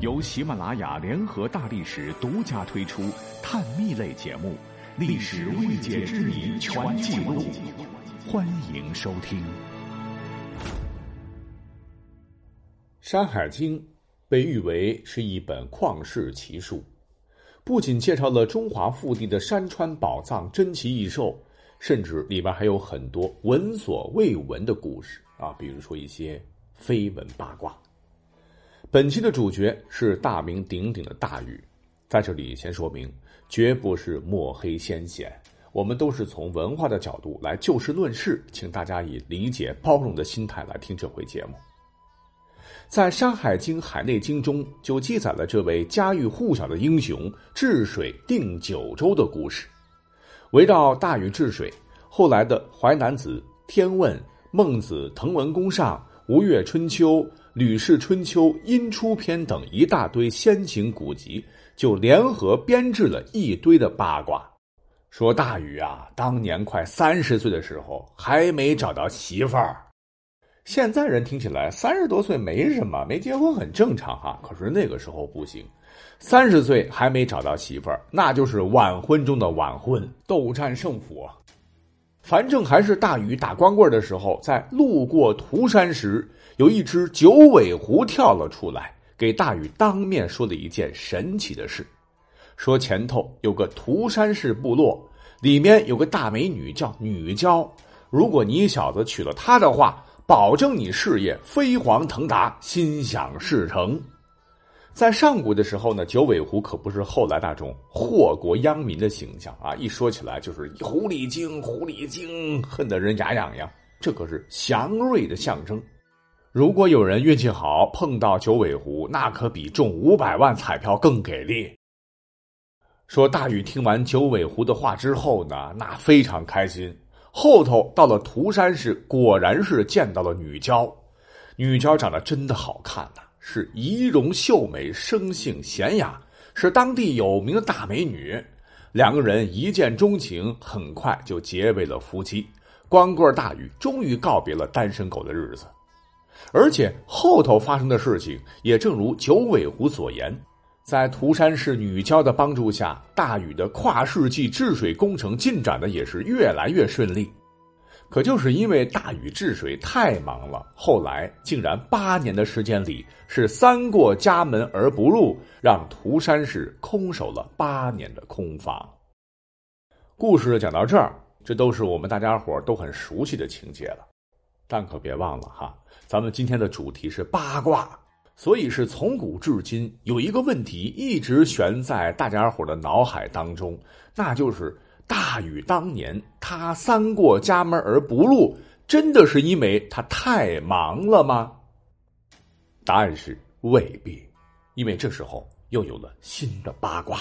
由喜马拉雅联合大历史独家推出探秘类节目《历史未解之谜全记录》，欢迎收听。《山海经》被誉为是一本旷世奇书，不仅介绍了中华腹地的山川宝藏、珍奇异兽，甚至里边还有很多闻所未闻的故事啊，比如说一些绯闻八卦。本期的主角是大名鼎鼎的大禹，在这里先说明，绝不是墨黑先贤，我们都是从文化的角度来就事论事，请大家以理解包容的心态来听这回节目。在《山海经·海内经》中就记载了这位家喻户晓的英雄治水定九州的故事，围绕大禹治水，后来的《淮南子》《天问》《孟子》《滕文公上》《吴越春秋》。《吕氏春秋》《阴出篇》等一大堆先秦古籍，就联合编制了一堆的八卦，说大禹啊，当年快三十岁的时候还没找到媳妇儿。现在人听起来三十多岁没什么，没结婚很正常哈。可是那个时候不行，三十岁还没找到媳妇儿，那就是晚婚中的晚婚，斗战胜佛。反正还是大禹打光棍的时候，在路过涂山时。有一只九尾狐跳了出来，给大禹当面说了一件神奇的事：说前头有个涂山氏部落，里面有个大美女叫女娇，如果你小子娶了她的话，保证你事业飞黄腾达，心想事成。在上古的时候呢，九尾狐可不是后来那种祸国殃民的形象啊，一说起来就是狐狸精，狐狸精，恨得人牙痒痒。这可是祥瑞的象征。如果有人运气好碰到九尾狐，那可比中五百万彩票更给力。说大禹听完九尾狐的话之后呢，那非常开心。后头到了涂山市，果然是见到了女娇。女娇长得真的好看呐，是仪容秀美，生性娴雅，是当地有名的大美女。两个人一见钟情，很快就结为了夫妻。光棍大禹终于告别了单身狗的日子。而且后头发生的事情也正如九尾狐所言，在涂山氏女娇的帮助下，大禹的跨世纪治水工程进展的也是越来越顺利。可就是因为大禹治水太忙了，后来竟然八年的时间里是三过家门而不入，让涂山氏空守了八年的空房。故事讲到这儿，这都是我们大家伙都很熟悉的情节了。但可别忘了哈，咱们今天的主题是八卦，所以是从古至今有一个问题一直悬在大家伙的脑海当中，那就是大禹当年他三过家门而不入，真的是因为他太忙了吗？答案是未必，因为这时候又有了新的八卦。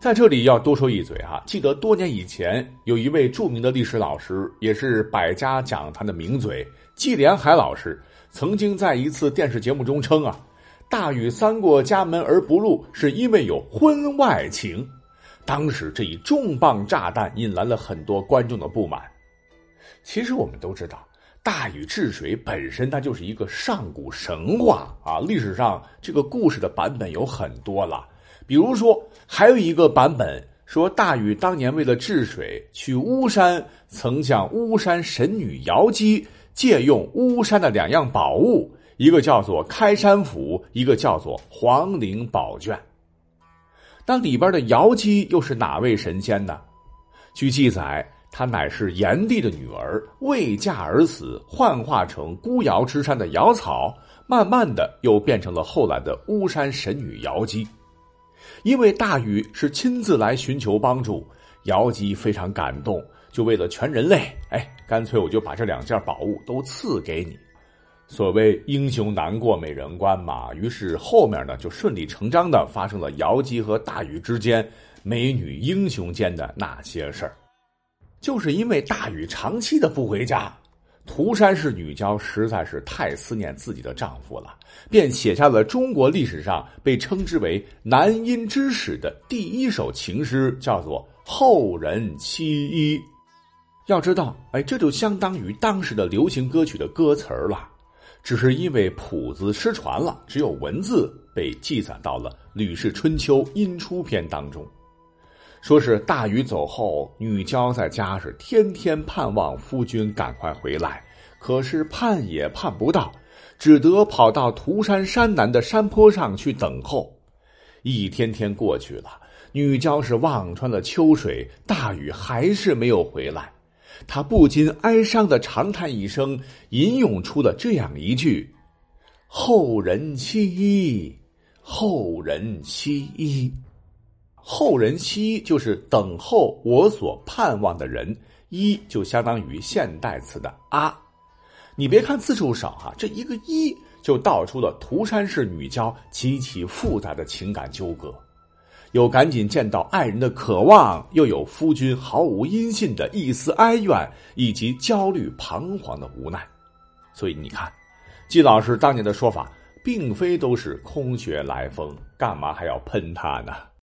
在这里要多说一嘴哈，记得多年以前有一位著名的历史老师，也是百家讲坛的名嘴季连海老师，曾经在一次电视节目中称啊，大禹三过家门而不入是因为有婚外情。当时这一重磅炸弹引来了很多观众的不满。其实我们都知道，大禹治水本身它就是一个上古神话啊，历史上这个故事的版本有很多了。比如说，还有一个版本说，大禹当年为了治水，去巫山，曾向巫山神女瑶姬借用巫山的两样宝物，一个叫做开山斧，一个叫做黄陵宝卷。那里边的瑶姬又是哪位神仙呢？据记载，她乃是炎帝的女儿，未嫁而死，幻化成孤瑶之山的瑶草，慢慢的又变成了后来的巫山神女瑶姬。因为大禹是亲自来寻求帮助，瑶姬非常感动，就为了全人类，哎，干脆我就把这两件宝物都赐给你。所谓英雄难过美人关嘛，于是后面呢就顺理成章的发生了瑶姬和大禹之间美女英雄间的那些事儿。就是因为大禹长期的不回家。涂山氏女娇实在是太思念自己的丈夫了，便写下了中国历史上被称之为“男音之始”的第一首情诗，叫做《后人妻一》。要知道，哎，这就相当于当时的流行歌曲的歌词儿了。只是因为谱子失传了，只有文字被记载到了《吕氏春秋·音初篇》当中。说是大禹走后，女娇在家是天天盼望夫君赶快回来，可是盼也盼不到，只得跑到涂山山南的山坡上去等候。一天天过去了，女娇是望穿了秋水，大禹还是没有回来，她不禁哀伤的长叹一声，吟咏出了这样一句：“后人惜衣，后人惜衣。”后人期就是等候我所盼望的人，一就相当于现代词的啊。你别看字数少哈，这一个一就道出了涂山氏女娇极其复杂的情感纠葛，有赶紧见到爱人的渴望，又有夫君毫无音信的一丝哀怨，以及焦虑彷徨的无奈。所以你看，季老师当年的说法，并非都是空穴来风，干嘛还要喷他呢？